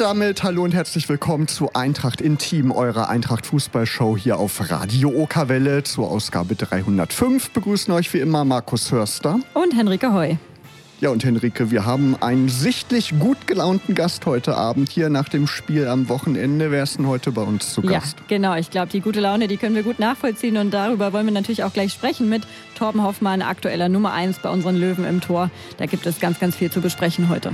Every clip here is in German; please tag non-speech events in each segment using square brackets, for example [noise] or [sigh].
Und damit hallo und herzlich willkommen zu Eintracht Intim, eurer Eintracht Fußballshow hier auf Radio Okerwelle. Zur Ausgabe 305 begrüßen euch wie immer Markus Hörster und Henrike Heu. Ja, und Henrike, wir haben einen sichtlich gut gelaunten Gast heute Abend hier nach dem Spiel am Wochenende. Wer ist denn heute bei uns zu Gast? Ja, genau. Ich glaube, die gute Laune, die können wir gut nachvollziehen. Und darüber wollen wir natürlich auch gleich sprechen mit Torben Hoffmann, aktueller Nummer 1 bei unseren Löwen im Tor. Da gibt es ganz, ganz viel zu besprechen heute.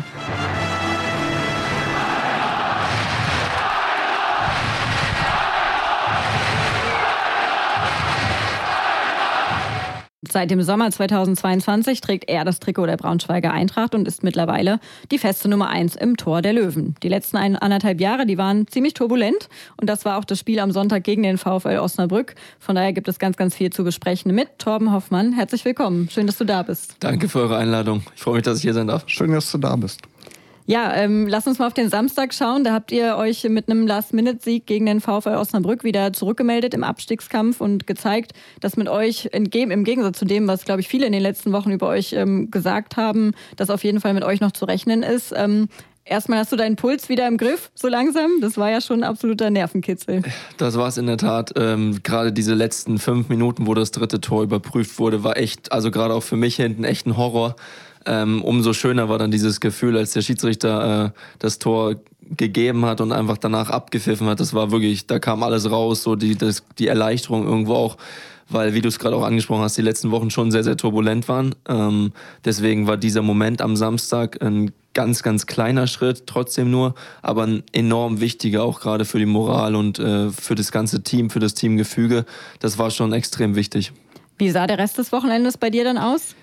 Seit dem Sommer 2022 trägt er das Trikot der Braunschweiger Eintracht und ist mittlerweile die feste Nummer 1 im Tor der Löwen. Die letzten ein, anderthalb Jahre, die waren ziemlich turbulent und das war auch das Spiel am Sonntag gegen den VfL Osnabrück. Von daher gibt es ganz, ganz viel zu besprechen mit Torben Hoffmann. Herzlich willkommen. Schön, dass du da bist. Danke für eure Einladung. Ich freue mich, dass ich hier sein darf. Schön, dass du da bist. Ja, ähm, lass uns mal auf den Samstag schauen. Da habt ihr euch mit einem Last-Minute-Sieg gegen den VfL Osnabrück wieder zurückgemeldet im Abstiegskampf und gezeigt, dass mit euch im Gegensatz zu dem, was, glaube ich, viele in den letzten Wochen über euch ähm, gesagt haben, dass auf jeden Fall mit euch noch zu rechnen ist. Ähm, Erstmal hast du deinen Puls wieder im Griff, so langsam. Das war ja schon ein absoluter Nervenkitzel. Das war es in der Tat. Ähm, gerade diese letzten fünf Minuten, wo das dritte Tor überprüft wurde, war echt, also gerade auch für mich hinten, echt ein Horror. Ähm, umso schöner war dann dieses Gefühl, als der Schiedsrichter äh, das Tor gegeben hat und einfach danach abgepfiffen hat. Das war wirklich, da kam alles raus, so die, das, die Erleichterung irgendwo auch, weil, wie du es gerade auch angesprochen hast, die letzten Wochen schon sehr, sehr turbulent waren. Ähm, deswegen war dieser Moment am Samstag ein ganz, ganz kleiner Schritt, trotzdem nur, aber ein enorm wichtiger, auch gerade für die Moral und äh, für das ganze Team, für das Teamgefüge. Das war schon extrem wichtig. Wie sah der Rest des Wochenendes bei dir dann aus?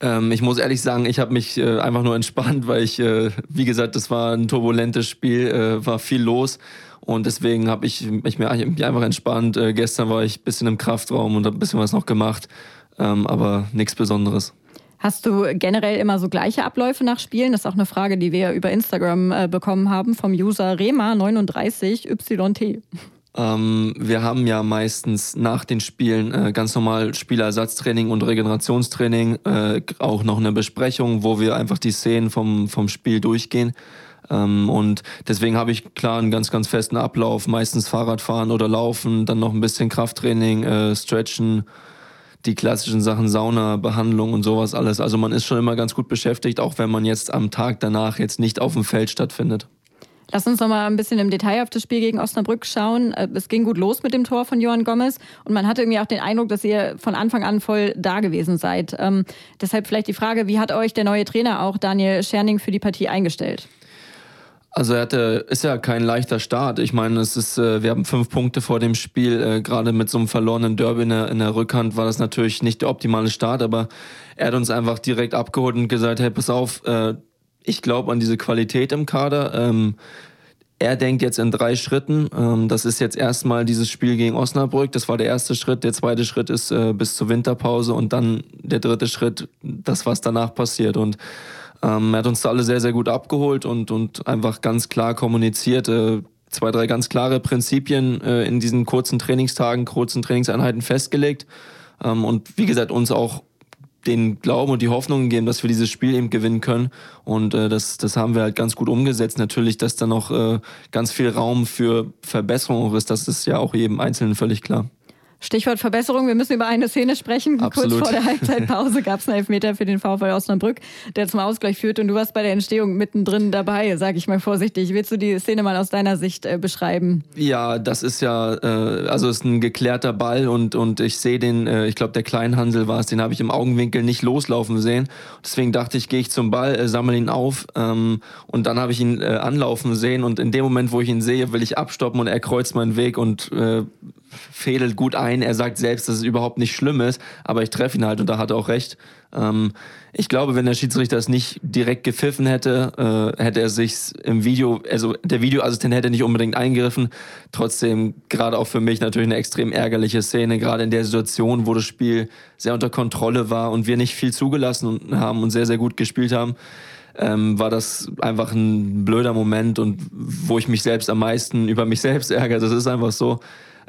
Ähm, ich muss ehrlich sagen, ich habe mich äh, einfach nur entspannt, weil ich, äh, wie gesagt, das war ein turbulentes Spiel, äh, war viel los und deswegen habe ich, ich mich einfach entspannt. Äh, gestern war ich ein bisschen im Kraftraum und habe ein bisschen was noch gemacht, ähm, aber nichts Besonderes. Hast du generell immer so gleiche Abläufe nach Spielen? Das ist auch eine Frage, die wir über Instagram äh, bekommen haben vom User Rema39YT. Ähm, wir haben ja meistens nach den Spielen äh, ganz normal Spielerersatztraining und Regenerationstraining, äh, auch noch eine Besprechung, wo wir einfach die Szenen vom, vom Spiel durchgehen. Ähm, und deswegen habe ich klar einen ganz, ganz festen Ablauf, meistens Fahrradfahren oder Laufen, dann noch ein bisschen Krafttraining, äh, Stretchen, die klassischen Sachen Sauna, Behandlung und sowas alles. Also man ist schon immer ganz gut beschäftigt, auch wenn man jetzt am Tag danach jetzt nicht auf dem Feld stattfindet. Lass uns noch mal ein bisschen im Detail auf das Spiel gegen Osnabrück schauen. Äh, es ging gut los mit dem Tor von Johann Gomez und man hatte irgendwie auch den Eindruck, dass ihr von Anfang an voll da gewesen seid. Ähm, deshalb vielleicht die Frage, wie hat euch der neue Trainer auch Daniel Scherning für die Partie eingestellt? Also er hatte, ist ja kein leichter Start. Ich meine, es ist, äh, wir haben fünf Punkte vor dem Spiel. Äh, Gerade mit so einem verlorenen Derby in der, in der Rückhand war das natürlich nicht der optimale Start, aber er hat uns einfach direkt abgeholt und gesagt, hey, pass auf, ich glaube an diese Qualität im Kader. Ähm, er denkt jetzt in drei Schritten. Ähm, das ist jetzt erstmal dieses Spiel gegen Osnabrück. Das war der erste Schritt. Der zweite Schritt ist äh, bis zur Winterpause und dann der dritte Schritt, das, was danach passiert. Und ähm, er hat uns da alle sehr, sehr gut abgeholt und, und einfach ganz klar kommuniziert. Äh, zwei, drei ganz klare Prinzipien äh, in diesen kurzen Trainingstagen, kurzen Trainingseinheiten festgelegt. Ähm, und wie gesagt, uns auch den Glauben und die Hoffnung gegeben, dass wir dieses Spiel eben gewinnen können. Und äh, das, das haben wir halt ganz gut umgesetzt. Natürlich, dass da noch äh, ganz viel Raum für Verbesserung ist, das ist ja auch jedem Einzelnen völlig klar. Stichwort Verbesserung, wir müssen über eine Szene sprechen. Absolut. Kurz vor der Halbzeitpause [laughs] gab es einen Elfmeter für den VfL Osnabrück, der zum Ausgleich führt und du warst bei der Entstehung mittendrin dabei, sage ich mal vorsichtig. Willst du die Szene mal aus deiner Sicht äh, beschreiben? Ja, das ist ja, äh, also ist ein geklärter Ball und, und ich sehe den, äh, ich glaube der Kleinhansel war es, den habe ich im Augenwinkel nicht loslaufen sehen. Deswegen dachte ich, gehe ich zum Ball, äh, sammle ihn auf ähm, und dann habe ich ihn äh, anlaufen sehen und in dem Moment, wo ich ihn sehe, will ich abstoppen und er kreuzt meinen Weg und äh, fädelt gut ein. Er sagt selbst, dass es überhaupt nicht schlimm ist, aber ich treffe ihn halt und da hat er auch recht. Ähm, ich glaube, wenn der Schiedsrichter es nicht direkt gepfiffen hätte, äh, hätte er sich im Video, also der Videoassistent hätte nicht unbedingt eingegriffen. Trotzdem, gerade auch für mich natürlich eine extrem ärgerliche Szene, gerade in der Situation, wo das Spiel sehr unter Kontrolle war und wir nicht viel zugelassen haben und sehr, sehr gut gespielt haben. Ähm, war das einfach ein blöder Moment und wo ich mich selbst am meisten über mich selbst ärgere. Das ist einfach so.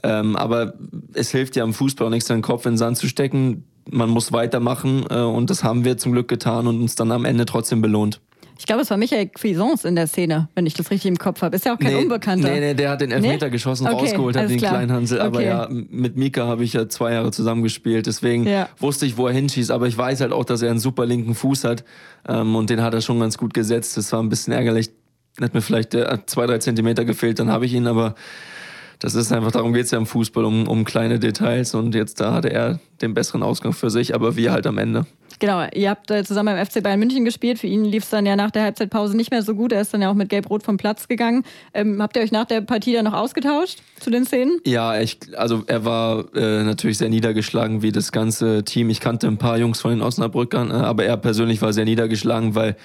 Ähm, aber es hilft ja im Fußball auch nichts, den Kopf in den Sand zu stecken. Man muss weitermachen äh, und das haben wir zum Glück getan und uns dann am Ende trotzdem belohnt. Ich glaube, es war Michael Cuisance in der Szene, wenn ich das richtig im Kopf habe. Ist ja auch kein nee, Unbekannter. Nee, nee, der hat den Elfmeter nee? geschossen, okay, rausgeholt, hat den klar. Kleinhansel. Aber okay. ja, mit Mika habe ich ja zwei Jahre zusammengespielt. Deswegen ja. wusste ich, wo er hinschießt. Aber ich weiß halt auch, dass er einen super linken Fuß hat. Ähm, und den hat er schon ganz gut gesetzt. Das war ein bisschen ärgerlich. Hat mir vielleicht äh, zwei, drei Zentimeter gefehlt, dann habe ich ihn. Aber das ist einfach, darum geht es ja im Fußball, um, um kleine Details. Und jetzt da hatte er den besseren Ausgang für sich, aber wir halt am Ende. Genau, ihr habt äh, zusammen beim FC Bayern München gespielt. Für ihn lief es dann ja nach der Halbzeitpause nicht mehr so gut. Er ist dann ja auch mit Gelb-Rot vom Platz gegangen. Ähm, habt ihr euch nach der Partie dann noch ausgetauscht zu den Szenen? Ja, ich, also er war äh, natürlich sehr niedergeschlagen wie das ganze Team. Ich kannte ein paar Jungs von den Osnabrückern, äh, aber er persönlich war sehr niedergeschlagen, weil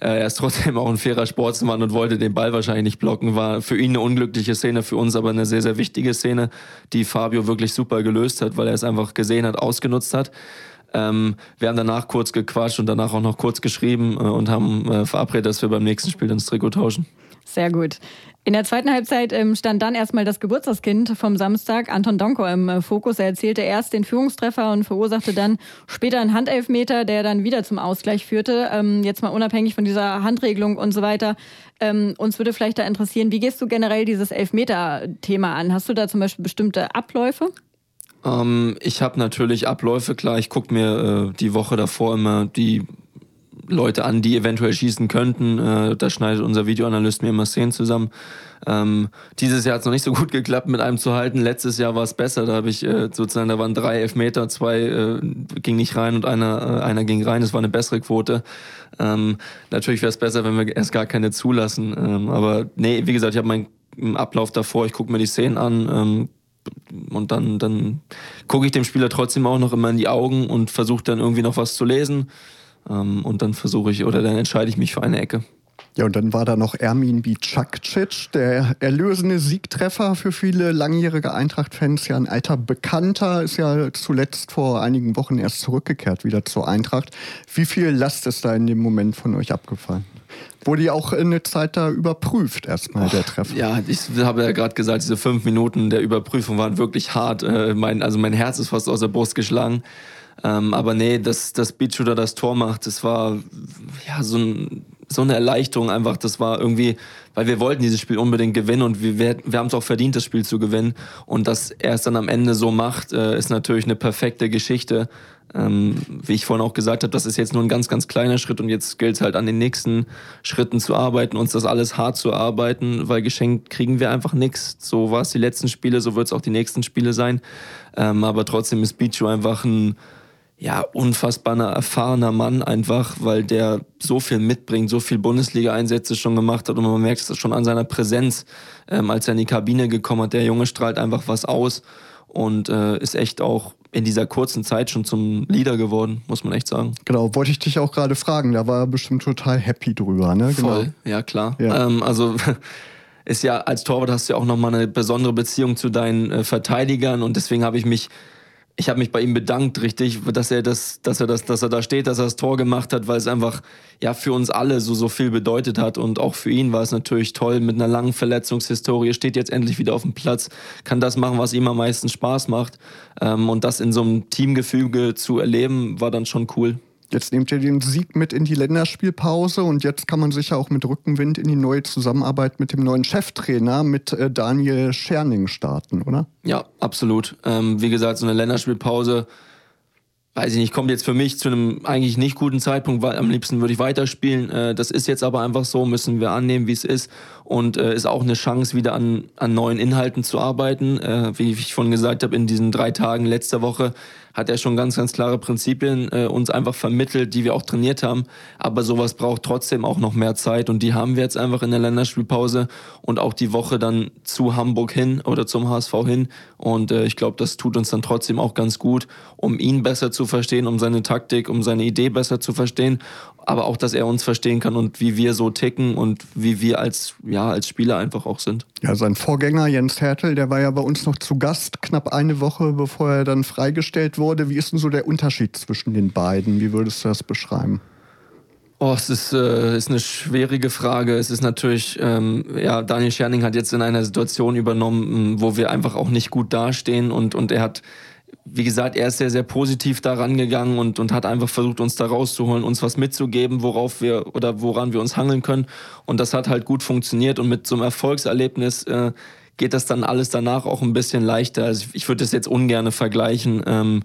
er ist trotzdem auch ein fairer Sportsmann und wollte den Ball wahrscheinlich nicht blocken. War für ihn eine unglückliche Szene, für uns aber eine sehr, sehr wichtige Szene, die Fabio wirklich super gelöst hat, weil er es einfach gesehen hat, ausgenutzt hat. Ähm, wir haben danach kurz gequatscht und danach auch noch kurz geschrieben äh, und haben äh, verabredet, dass wir beim nächsten Spiel das Trikot tauschen. Sehr gut. In der zweiten Halbzeit ähm, stand dann erstmal das Geburtstagskind vom Samstag, Anton Donko, im äh, Fokus. Er erzielte erst den Führungstreffer und verursachte dann später einen Handelfmeter, der dann wieder zum Ausgleich führte. Ähm, jetzt mal unabhängig von dieser Handregelung und so weiter. Ähm, uns würde vielleicht da interessieren, wie gehst du generell dieses Elfmeter-Thema an? Hast du da zum Beispiel bestimmte Abläufe? Ähm, ich habe natürlich Abläufe, klar. Ich gucke mir äh, die Woche davor immer die Leute an, die eventuell schießen könnten. Äh, da schneidet unser Videoanalyst mir immer Szenen zusammen. Ähm, dieses Jahr hat es noch nicht so gut geklappt, mit einem zu halten. Letztes Jahr war es besser. Da habe ich äh, sozusagen, da waren drei Elfmeter, zwei äh, ging nicht rein und einer, äh, einer ging rein. Das war eine bessere Quote. Ähm, natürlich wäre es besser, wenn wir erst gar keine zulassen. Ähm, aber nee, wie gesagt, ich habe meinen Ablauf davor, ich gucke mir die Szenen an, ähm, und dann, dann gucke ich dem Spieler trotzdem auch noch immer in die Augen und versuche dann irgendwie noch was zu lesen. Ähm, und dann versuche ich oder dann entscheide ich mich für eine Ecke. Ja, und dann war da noch Ermin Bicakcic, der erlösende Siegtreffer für viele langjährige Eintracht-Fans. Ja, ein alter Bekannter, ist ja zuletzt vor einigen Wochen erst zurückgekehrt wieder zur Eintracht. Wie viel Last ist da in dem Moment von euch abgefallen? Wurde ja auch eine Zeit da überprüft, erstmal der Treffer. Ja, ich habe ja gerade gesagt, diese fünf Minuten der Überprüfung waren wirklich hart. Äh, mein, also mein Herz ist fast aus der Brust geschlagen. Ähm, aber nee, dass, dass Beachshooter das Tor macht, das war ja so, ein, so eine Erleichterung einfach. Das war irgendwie, weil wir wollten dieses Spiel unbedingt gewinnen und wir, wir, wir haben es auch verdient, das Spiel zu gewinnen. Und dass er es dann am Ende so macht, äh, ist natürlich eine perfekte Geschichte. Ähm, wie ich vorhin auch gesagt habe, das ist jetzt nur ein ganz, ganz kleiner Schritt und jetzt gilt es halt an den nächsten Schritten zu arbeiten, uns das alles hart zu arbeiten, weil geschenkt kriegen wir einfach nichts. So war es die letzten Spiele, so wird es auch die nächsten Spiele sein. Ähm, aber trotzdem ist Bichu einfach ein ja, unfassbarer, erfahrener Mann einfach, weil der so viel mitbringt, so viel Bundesliga-Einsätze schon gemacht hat und man merkt es schon an seiner Präsenz, ähm, als er in die Kabine gekommen hat. Der Junge strahlt einfach was aus und äh, ist echt auch in dieser kurzen Zeit schon zum Leader geworden, muss man echt sagen. Genau, wollte ich dich auch gerade fragen, da war er bestimmt total happy drüber, ne? Genau. Voll, ja klar. Ja. Ähm, also [laughs] ist ja als Torwart hast du ja auch nochmal eine besondere Beziehung zu deinen äh, Verteidigern und deswegen habe ich mich ich habe mich bei ihm bedankt, richtig, dass er das, dass er das, dass er da steht, dass er das Tor gemacht hat, weil es einfach ja für uns alle so so viel bedeutet hat und auch für ihn war es natürlich toll mit einer langen Verletzungshistorie, steht jetzt endlich wieder auf dem Platz, kann das machen, was ihm am meisten Spaß macht ähm, und das in so einem Teamgefüge zu erleben, war dann schon cool. Jetzt nehmt ihr den Sieg mit in die Länderspielpause und jetzt kann man sich ja auch mit Rückenwind in die neue Zusammenarbeit mit dem neuen Cheftrainer, mit äh, Daniel Scherning starten, oder? Ja, absolut. Ähm, wie gesagt, so eine Länderspielpause, weiß ich nicht, kommt jetzt für mich zu einem eigentlich nicht guten Zeitpunkt, weil am liebsten würde ich weiterspielen. Äh, das ist jetzt aber einfach so, müssen wir annehmen, wie es ist und äh, ist auch eine Chance, wieder an, an neuen Inhalten zu arbeiten. Äh, wie ich schon gesagt habe, in diesen drei Tagen letzter Woche hat er schon ganz, ganz klare Prinzipien äh, uns einfach vermittelt, die wir auch trainiert haben. Aber sowas braucht trotzdem auch noch mehr Zeit und die haben wir jetzt einfach in der Länderspielpause und auch die Woche dann zu Hamburg hin oder zum HSV hin. Und äh, ich glaube, das tut uns dann trotzdem auch ganz gut, um ihn besser zu verstehen, um seine Taktik, um seine Idee besser zu verstehen aber auch, dass er uns verstehen kann und wie wir so ticken und wie wir als, ja, als Spieler einfach auch sind. Ja, sein Vorgänger Jens Hertel, der war ja bei uns noch zu Gast, knapp eine Woche bevor er dann freigestellt wurde. Wie ist denn so der Unterschied zwischen den beiden? Wie würdest du das beschreiben? Oh, es ist, äh, ist eine schwierige Frage. Es ist natürlich, ähm, ja, Daniel Scherning hat jetzt in einer Situation übernommen, wo wir einfach auch nicht gut dastehen und, und er hat wie gesagt, er ist sehr, sehr positiv da rangegangen und, und hat einfach versucht, uns da rauszuholen, uns was mitzugeben, worauf wir oder woran wir uns hangeln können. Und das hat halt gut funktioniert und mit so einem Erfolgserlebnis äh, geht das dann alles danach auch ein bisschen leichter. Also ich, würde das jetzt ungern vergleichen. Ähm,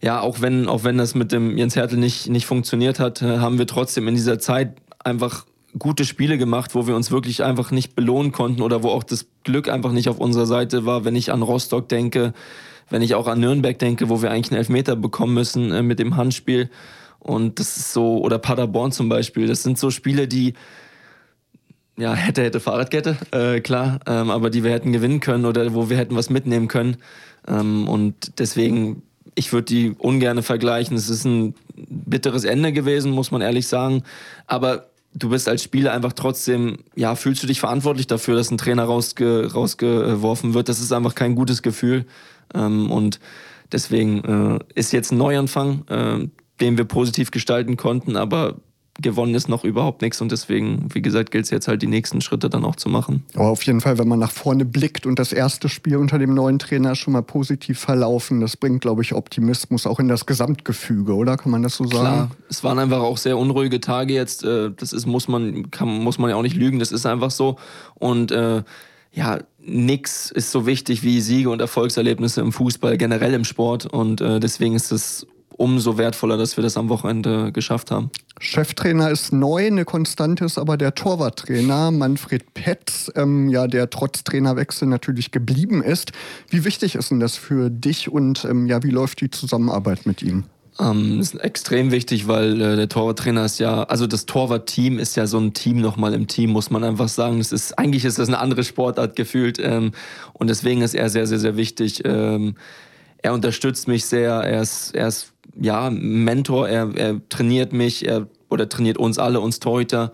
ja, auch wenn, auch wenn das mit dem Jens Hertel nicht, nicht funktioniert hat, äh, haben wir trotzdem in dieser Zeit einfach gute Spiele gemacht, wo wir uns wirklich einfach nicht belohnen konnten oder wo auch das Glück einfach nicht auf unserer Seite war. Wenn ich an Rostock denke, wenn ich auch an Nürnberg denke, wo wir eigentlich einen Elfmeter bekommen müssen äh, mit dem Handspiel. Und das ist so, oder Paderborn zum Beispiel, das sind so Spiele, die, ja, hätte, hätte Fahrradkette, äh, klar, ähm, aber die wir hätten gewinnen können oder wo wir hätten was mitnehmen können. Ähm, und deswegen, ich würde die ungerne vergleichen. Es ist ein bitteres Ende gewesen, muss man ehrlich sagen. Aber du bist als Spieler einfach trotzdem, ja, fühlst du dich verantwortlich dafür, dass ein Trainer rausge rausgeworfen wird. Das ist einfach kein gutes Gefühl. Ähm, und deswegen äh, ist jetzt ein Neuanfang, äh, den wir positiv gestalten konnten, aber gewonnen ist noch überhaupt nichts und deswegen, wie gesagt, gilt es jetzt halt die nächsten Schritte dann auch zu machen. Aber auf jeden Fall, wenn man nach vorne blickt und das erste Spiel unter dem neuen Trainer schon mal positiv verlaufen, das bringt, glaube ich, Optimismus auch in das Gesamtgefüge, oder? Kann man das so sagen? Klar, es waren einfach auch sehr unruhige Tage jetzt. Äh, das ist, muss man, kann, muss man ja auch nicht lügen, das ist einfach so. Und äh, ja, nix ist so wichtig wie Siege und Erfolgserlebnisse im Fußball, generell im Sport. Und äh, deswegen ist es umso wertvoller, dass wir das am Wochenende geschafft haben. Cheftrainer ist neu, eine Konstante ist aber der Torwarttrainer Manfred Petz, ähm, ja, der trotz Trainerwechsel natürlich geblieben ist. Wie wichtig ist denn das für dich und ähm, ja, wie läuft die Zusammenarbeit mit ihm? Ähm, ist extrem wichtig, weil äh, der Torwarttrainer ist ja, also das Torwartteam ist ja so ein Team nochmal im Team, muss man einfach sagen. Das ist, eigentlich ist das eine andere Sportart gefühlt ähm, und deswegen ist er sehr, sehr, sehr wichtig. Ähm, er unterstützt mich sehr, er ist, er ist ja Mentor, er, er trainiert mich, er oder trainiert uns alle, uns Torhüter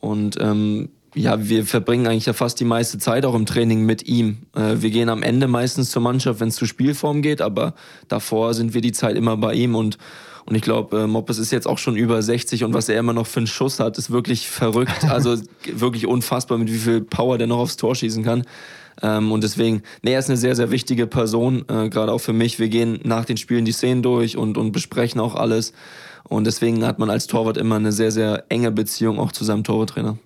und ähm, ja, wir verbringen eigentlich ja fast die meiste Zeit auch im Training mit ihm. Äh, wir gehen am Ende meistens zur Mannschaft, wenn es zur Spielform geht, aber davor sind wir die Zeit immer bei ihm und und ich glaube, äh, Moppes ist jetzt auch schon über 60 und was er immer noch für einen Schuss hat, ist wirklich verrückt. [laughs] Also wirklich unfassbar, mit wie viel Power der noch aufs Tor schießen kann. Ähm, und deswegen, nee, er ist eine sehr, sehr wichtige Person, äh, gerade auch für mich. Wir gehen nach den Spielen die Szenen durch und, und besprechen auch alles. Und deswegen hat man als Torwart immer eine sehr, sehr enge Beziehung auch zu seinem Torwarttrainer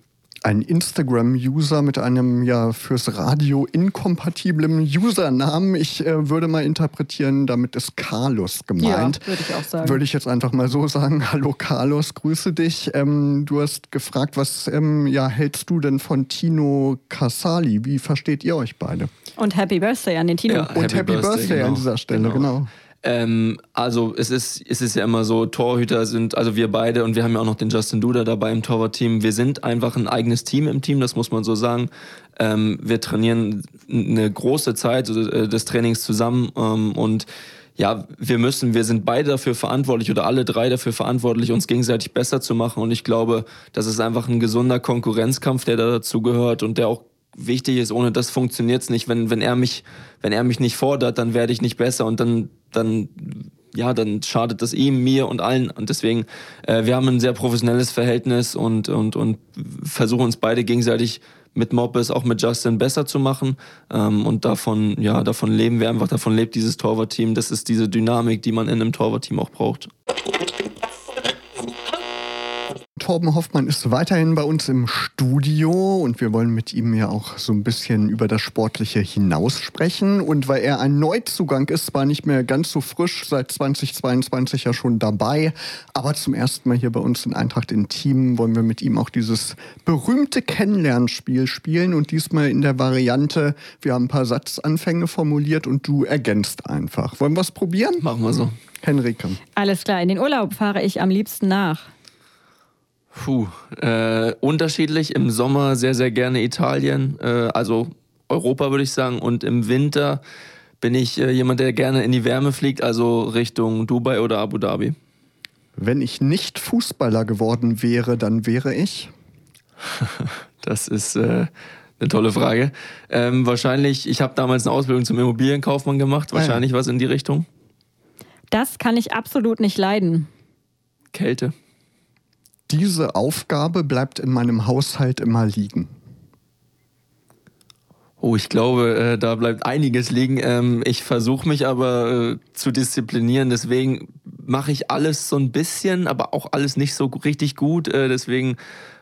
ein Instagram-User mit einem ja fürs Radio inkompatiblen Usernamen. Ich äh, würde mal interpretieren, damit ist Carlos gemeint. Ja, würde ich auch sagen. Würde ich jetzt einfach mal so sagen. [laughs] Hallo Carlos, grüße dich. Ähm, du hast gefragt, was ähm, ja, hältst du denn von Tino Casali? Wie versteht ihr euch beide? Und Happy Birthday an den Tino. Ja, Und Happy, Happy Birthday, Birthday genau. an dieser Stelle, genau. genau. Ähm, also es ist, es ist ja immer so, Torhüter sind, also wir beide und wir haben ja auch noch den Justin Duda dabei im Torwartteam. Wir sind einfach ein eigenes Team im Team, das muss man so sagen. Ähm, wir trainieren eine große Zeit äh, des Trainings zusammen ähm, und ja, wir müssen, wir sind beide dafür verantwortlich oder alle drei dafür verantwortlich, uns gegenseitig besser zu machen. Und ich glaube, das ist einfach ein gesunder Konkurrenzkampf, der da dazu gehört und der auch wichtig ist. Ohne das funktioniert es nicht. Wenn, wenn er mich, wenn er mich nicht fordert, dann werde ich nicht besser und dann dann ja, dann schadet das ihm, mir und allen. Und deswegen, äh, wir haben ein sehr professionelles Verhältnis und, und, und versuchen uns beide gegenseitig mit Mobbes, auch mit Justin besser zu machen. Ähm, und davon, ja, davon leben wir einfach, davon lebt dieses Torwartteam. Das ist diese Dynamik, die man in einem Torwartteam auch braucht. Torben Hoffmann ist weiterhin bei uns im Studio und wir wollen mit ihm ja auch so ein bisschen über das Sportliche hinaus sprechen. Und weil er ein Neuzugang ist, war nicht mehr ganz so frisch, seit 2022 ja schon dabei, aber zum ersten Mal hier bei uns in Eintracht in Team wollen wir mit ihm auch dieses berühmte Kennenlernspiel spielen und diesmal in der Variante, wir haben ein paar Satzanfänge formuliert und du ergänzt einfach. Wollen wir es probieren? Machen wir so. Henrike. Alles klar, in den Urlaub fahre ich am liebsten nach. Puh, äh, unterschiedlich. Im Sommer sehr, sehr gerne Italien, äh, also Europa würde ich sagen. Und im Winter bin ich äh, jemand, der gerne in die Wärme fliegt, also Richtung Dubai oder Abu Dhabi. Wenn ich nicht Fußballer geworden wäre, dann wäre ich? [laughs] das ist äh, eine tolle Frage. Ähm, wahrscheinlich, ich habe damals eine Ausbildung zum Immobilienkaufmann gemacht, wahrscheinlich ah, ja. was in die Richtung. Das kann ich absolut nicht leiden. Kälte diese Aufgabe bleibt in meinem Haushalt immer liegen. Oh, ich glaube, äh, da bleibt einiges liegen. Ähm, ich versuche mich aber äh, zu disziplinieren, deswegen mache ich alles so ein bisschen, aber auch alles nicht so richtig gut. Äh, deswegen,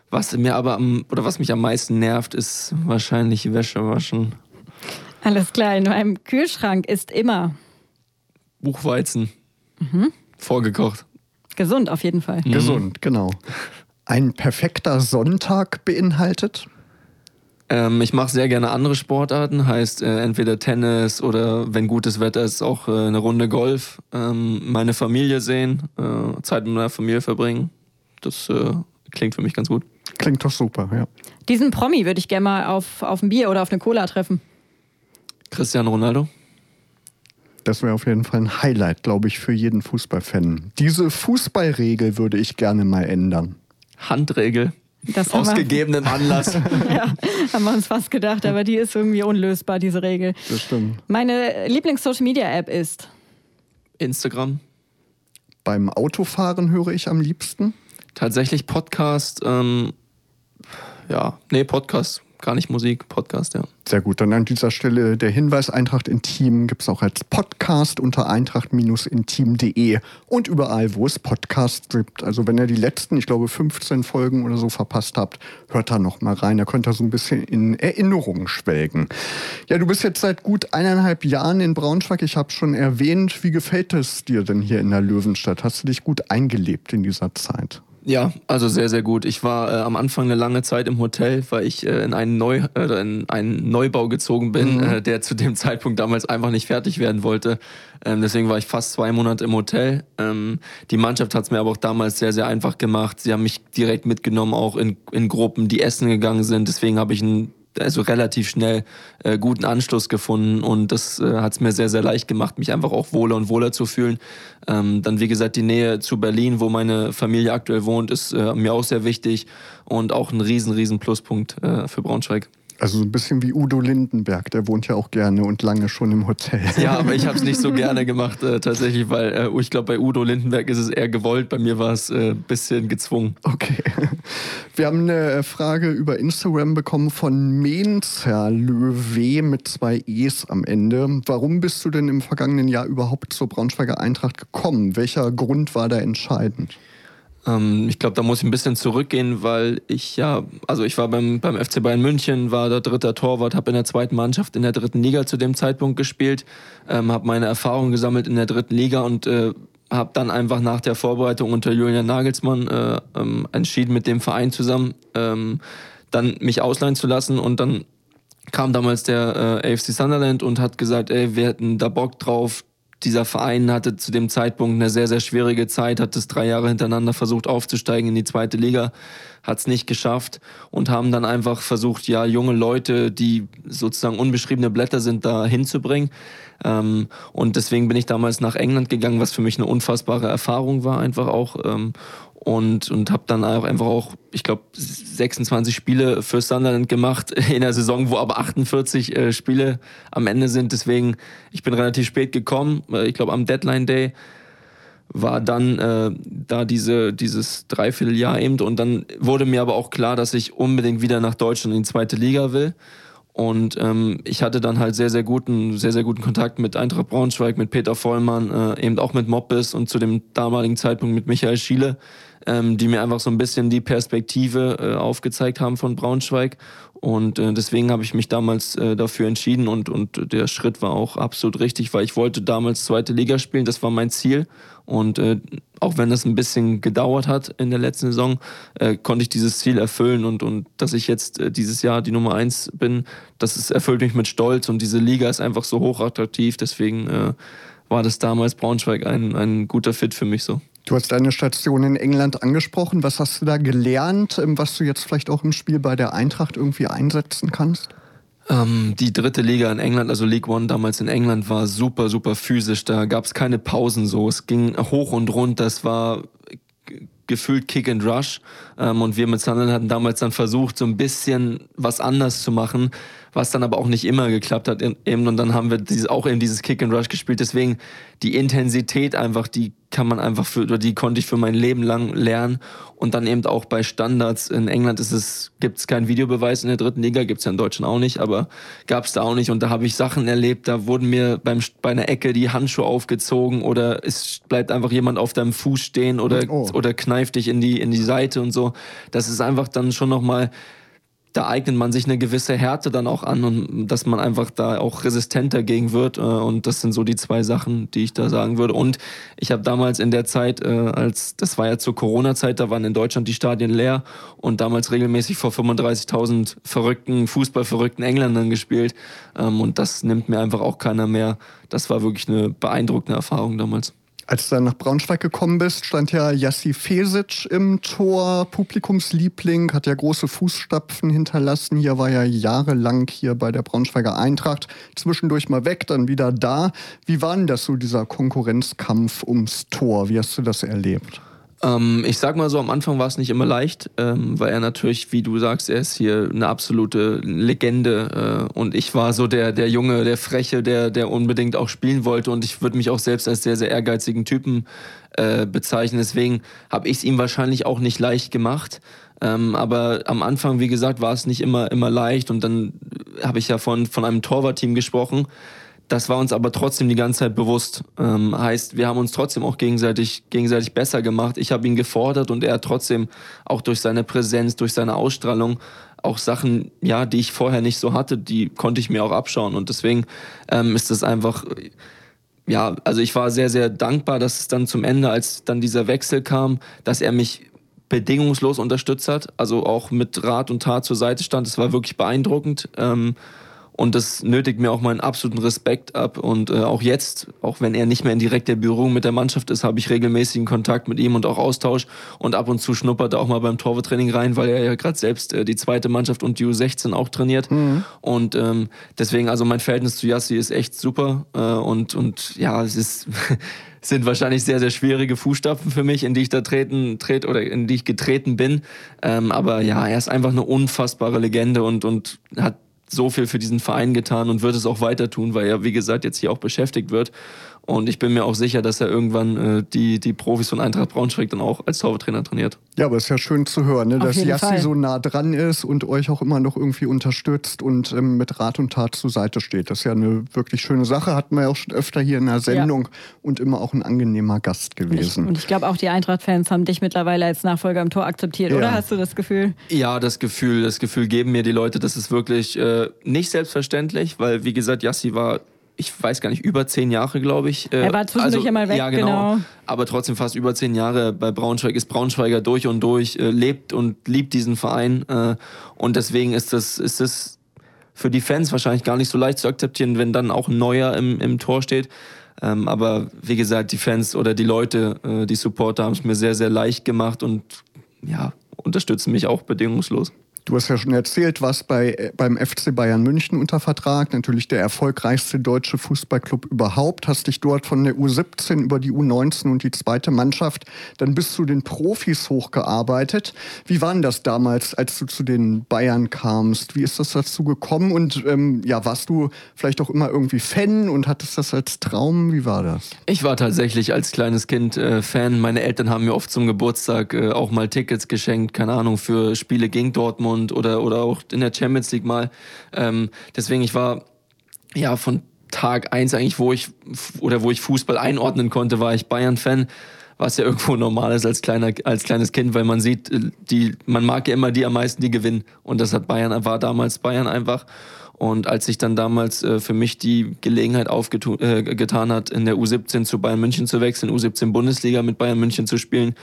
was mir aber am, oder was mich am meisten nervt, ist wahrscheinlich Wäsche waschen. Alles klar, in meinem Kühlschrank ist immer Buchweizen. Mhm. Vorgekocht. Gesund auf jeden Fall. Mhm. Gesund, genau. Ein perfekter Sonntag beinhaltet? Ähm, ich mache sehr gerne andere Sportarten, heißt äh, entweder Tennis oder wenn gutes Wetter ist, auch äh, eine Runde Golf. Ähm, meine Familie sehen, äh, Zeit mit meiner Familie verbringen. Das äh, klingt für mich ganz gut. Klingt doch super, ja. Diesen Promi würde ich gerne mal auf, auf ein Bier oder auf eine Cola treffen. Cristiano Ronaldo. Das wäre auf jeden Fall ein Highlight, glaube ich, für jeden Fußballfan. Diese Fußballregel würde ich gerne mal ändern. Handregel. Das Aus gegebenem Anlass. [laughs] ja, haben wir uns fast gedacht, aber die ist irgendwie unlösbar, diese Regel. Das stimmt. Meine Lieblings-Social-Media-App ist Instagram. Beim Autofahren höre ich am liebsten. Tatsächlich Podcast. Ähm, ja, nee, Podcast gar nicht Musik, Podcast, ja. Sehr gut. Dann an dieser Stelle der Hinweis: Eintracht Intim gibt es auch als Podcast unter eintracht-intim.de und überall, wo es Podcasts gibt. Also, wenn ihr die letzten, ich glaube, 15 Folgen oder so verpasst habt, hört da noch mal rein. Da könnt ihr so ein bisschen in Erinnerungen schwelgen. Ja, du bist jetzt seit gut eineinhalb Jahren in Braunschweig. Ich habe schon erwähnt. Wie gefällt es dir denn hier in der Löwenstadt? Hast du dich gut eingelebt in dieser Zeit? Ja, also sehr, sehr gut. Ich war äh, am Anfang eine lange Zeit im Hotel, weil ich äh, in, einen Neu äh, in einen Neubau gezogen bin, mhm. Äh, der zu dem [laughs] Zeitpunkt damals einfach nicht fertig werden wollte. Ähm, deswegen war ich fast zwei Monate im Hotel. Ähm, die Mannschaft hat es mir aber auch damals sehr, sehr einfach gemacht. Sie haben mich direkt mitgenommen, auch in, in Gruppen, die essen gegangen sind. Deswegen habe ich ein also relativ schnell äh, guten Anschluss gefunden und das äh, hat es mir sehr, sehr leicht gemacht, mich einfach auch wohler und wohler zu fühlen. Ähm, dann, wie gesagt, die Nähe zu Berlin, wo meine Familie aktuell wohnt, ist äh, mir auch sehr wichtig und auch ein riesen, riesen Pluspunkt äh, für Braunschweig. Also so ein bisschen wie Udo Lindenberg, der wohnt ja auch gerne und lange schon im Hotel. Ja, aber ich habe es nicht so gerne gemacht äh, tatsächlich, weil äh, ich glaube, bei Udo Lindenberg ist es eher gewollt, bei mir war es ein äh, bisschen gezwungen. Okay. Wir haben eine Frage über Instagram bekommen von Menzerlöwe mit zwei E's am Ende. Warum bist du denn im vergangenen Jahr überhaupt zur Braunschweiger Eintracht gekommen? Welcher Grund war da entscheidend? Ähm, ich glaube, da muss ich ein bisschen zurückgehen, weil ich ja, also ich war beim, beim FC Bayern München, war der dritte Torwart, habe in der zweiten Mannschaft in der dritten Liga zu dem Zeitpunkt gespielt, ähm, habe meine Erfahrungen gesammelt in der dritten Liga und äh, habe dann einfach nach der Vorbereitung unter Julian Nagelsmann äh, ähm, entschieden, mit dem Verein zusammen ähm, dann mich ausleihen zu lassen und dann kam damals der äh, AFC Sunderland und hat gesagt, ey, wir hätten da Bock drauf, dieser Verein hatte zu dem Zeitpunkt eine sehr, sehr schwierige Zeit, hat es drei Jahre hintereinander versucht aufzusteigen in die zweite Liga, hat es nicht geschafft und haben dann einfach versucht, ja, junge Leute, die sozusagen unbeschriebene Blätter sind, da hinzubringen. Ähm, und deswegen bin ich damals nach England gegangen, was für mich eine unfassbare Erfahrung war, einfach auch. Ähm, und, und habe dann auch einfach auch, ich glaube, 26 Spiele für Sunderland gemacht [laughs] in der Saison, wo aber 48 äh, Spiele am Ende sind. Deswegen, ich bin relativ spät gekommen. Äh, ich glaube, am Deadline Day war dann äh, da diese, dieses Dreivierteljahr eben. Und dann wurde mir aber auch klar, dass ich unbedingt wieder nach Deutschland in die zweite Liga will. Und ähm, ich hatte dann halt sehr, sehr guten, sehr, sehr guten Kontakt mit Eintracht Braunschweig, mit Peter Vollmann, äh, eben auch mit Moppes und zu dem damaligen Zeitpunkt mit Michael Schiele, ähm, die mir einfach so ein bisschen die Perspektive äh, aufgezeigt haben von Braunschweig. Und äh, deswegen habe ich mich damals äh, dafür entschieden und, und der Schritt war auch absolut richtig, weil ich wollte damals zweite Liga spielen, das war mein Ziel. Und äh, auch wenn das ein bisschen gedauert hat in der letzten Saison, äh, konnte ich dieses Ziel erfüllen und, und dass ich jetzt äh, dieses Jahr die Nummer eins bin, das ist, erfüllt mich mit Stolz und diese Liga ist einfach so hochattraktiv, deswegen äh, war das damals Braunschweig ein, ein guter Fit für mich so. Du hast deine Station in England angesprochen. Was hast du da gelernt, ähm, was du jetzt vielleicht auch im Spiel bei der Eintracht irgendwie einsetzen kannst? Ähm, die dritte Liga in England, also League One damals in England, war super, super physisch. Da gab es keine Pausen so. Es ging hoch und runter. Das war gefühlt Kick and Rush. Ähm, und wir mit Sunderland hatten damals dann versucht, so ein bisschen was anders zu machen, was dann aber auch nicht immer geklappt hat. Eben. Und dann haben wir dieses, auch eben dieses Kick and Rush gespielt. Deswegen die Intensität einfach, die kann man einfach für, oder die konnte ich für mein Leben lang lernen. Und dann eben auch bei Standards. In England ist es, gibt es keinen Videobeweis in der dritten Liga, gibt es ja in Deutschland auch nicht, aber gab es da auch nicht. Und da habe ich Sachen erlebt, da wurden mir beim, bei einer Ecke die Handschuhe aufgezogen oder es bleibt einfach jemand auf deinem Fuß stehen oder, oh. oder kneift dich in die, in die Seite und so. Das ist einfach dann schon nochmal da eignet man sich eine gewisse Härte dann auch an und dass man einfach da auch resistenter gegen wird. Äh, und das sind so die zwei Sachen, die ich da sagen würde. Und ich habe damals in der Zeit, äh, als das war ja zur Corona-Zeit, da waren in Deutschland die Stadien leer und damals regelmäßig vor 35.000 verrückten, fußballverrückten Engländern gespielt. Ähm, und das nimmt mir einfach auch keiner mehr. Das war wirklich eine beeindruckende Erfahrung damals. Als du dann nach Braunschweig gekommen bist, stand ja Jassi Fesic im Tor, Publikumsliebling, hat ja große Fußstapfen hinterlassen. Hier war ja jahrelang hier bei der Braunschweiger Eintracht. Zwischendurch mal weg, dann wieder da. Wie war denn das so, dieser Konkurrenzkampf ums Tor? Wie hast du das erlebt? Ähm, ich sag mal so, am Anfang war es nicht immer leicht, ähm, weil er natürlich, wie du sagst, er ist hier eine absolute Legende äh, und ich war so der, der Junge, der Freche, der, der unbedingt auch spielen wollte und ich würde mich auch selbst als sehr, sehr ehrgeizigen Typen äh, bezeichnen. Deswegen habe ich es ihm wahrscheinlich auch nicht leicht gemacht. Ähm, aber am Anfang, wie gesagt, war es nicht immer, immer leicht und dann habe ich ja von, von einem Torwartteam gesprochen das war uns aber trotzdem die ganze Zeit bewusst. Ähm, heißt, wir haben uns trotzdem auch gegenseitig, gegenseitig besser gemacht. Ich habe ihn gefordert und er hat trotzdem auch durch seine Präsenz, durch seine Ausstrahlung auch Sachen, ja, die ich vorher nicht so hatte, die konnte ich mir auch abschauen. Und deswegen ähm, ist das einfach, ja, also ich war sehr, sehr dankbar, dass es dann zum Ende, als dann dieser Wechsel kam, dass er mich bedingungslos unterstützt hat, also auch mit Rat und Tat zur Seite stand. Es war wirklich beeindruckend. Ähm, und das nötigt mir auch meinen absoluten Respekt ab. Und äh, auch jetzt, auch wenn er nicht mehr in direkter Berührung mit der Mannschaft ist, habe ich regelmäßigen Kontakt mit ihm und auch Austausch. Und ab und zu schnuppert er auch mal beim Torwarttraining rein, weil er ja gerade selbst äh, die zweite Mannschaft und die U16 auch trainiert. Mhm. Und ähm, deswegen, also mein Verhältnis zu Yassi ist echt super. Äh, und, und ja, es ist. [laughs] sind wahrscheinlich sehr, sehr schwierige Fußstapfen für mich, in die ich da treten, trete oder in die ich getreten bin. Ähm, aber ja, er ist einfach eine unfassbare Legende und, und hat so viel für diesen Verein getan und wird es auch weiter tun, weil er, wie gesagt, jetzt hier auch beschäftigt wird. Und ich bin mir auch sicher, dass er irgendwann äh, die, die Profis von Eintracht Braunschweig dann auch als Torwarttrainer trainiert. Ja, aber es ist ja schön zu hören, ne? dass Jassi so nah dran ist und euch auch immer noch irgendwie unterstützt und ähm, mit Rat und Tat zur Seite steht. Das ist ja eine wirklich schöne Sache. Hatten wir ja auch schon öfter hier in der Sendung ja. und immer auch ein angenehmer Gast gewesen. Und ich, ich glaube auch die Eintracht-Fans haben dich mittlerweile als Nachfolger im Tor akzeptiert, ja. oder hast du das Gefühl? Ja, das Gefühl, das Gefühl geben mir die Leute. Das ist wirklich äh, nicht selbstverständlich, weil wie gesagt, Jassi war ich weiß gar nicht, über zehn Jahre, glaube ich. Äh, er war zwischendurch also, einmal weg, ja, genau. genau. Aber trotzdem fast über zehn Jahre bei Braunschweig ist Braunschweiger durch und durch, äh, lebt und liebt diesen Verein. Äh, und deswegen ist das, ist das für die Fans wahrscheinlich gar nicht so leicht zu akzeptieren, wenn dann auch ein Neuer im, im Tor steht. Ähm, aber wie gesagt, die Fans oder die Leute, äh, die Supporter haben es mir sehr, sehr leicht gemacht und ja, unterstützen mich auch bedingungslos. Du hast ja schon erzählt, was bei, äh, beim FC Bayern München unter Vertrag, natürlich der erfolgreichste deutsche Fußballclub überhaupt, hast dich dort von der U17 über die U19 und die zweite Mannschaft dann bis zu den Profis hochgearbeitet. Wie war denn das damals, als du zu den Bayern kamst? Wie ist das dazu gekommen? Und ähm, ja, warst du vielleicht auch immer irgendwie Fan und hattest das als Traum? Wie war das? Ich war tatsächlich als kleines Kind äh, Fan. Meine Eltern haben mir oft zum Geburtstag äh, auch mal Tickets geschenkt, keine Ahnung, für Spiele gegen Dortmund Dortmund oder, oder auch in der Champions League mal. Ähm, deswegen, ich war ja von Tag eins eigentlich, wo ich oder wo ich Fußball einordnen konnte, war ich Bayern-Fan was ja irgendwo normal ist als kleiner als kleines Kind, weil man sieht, äh, die man mag ja immer die am meisten, die gewinnen und das hat Bayern war damals Bayern einfach und als sich dann damals äh, für mich die Gelegenheit aufgetan äh, hat, in der U17 zu Bayern München zu wechseln, U17 Bundesliga mit Bayern München zu spielen,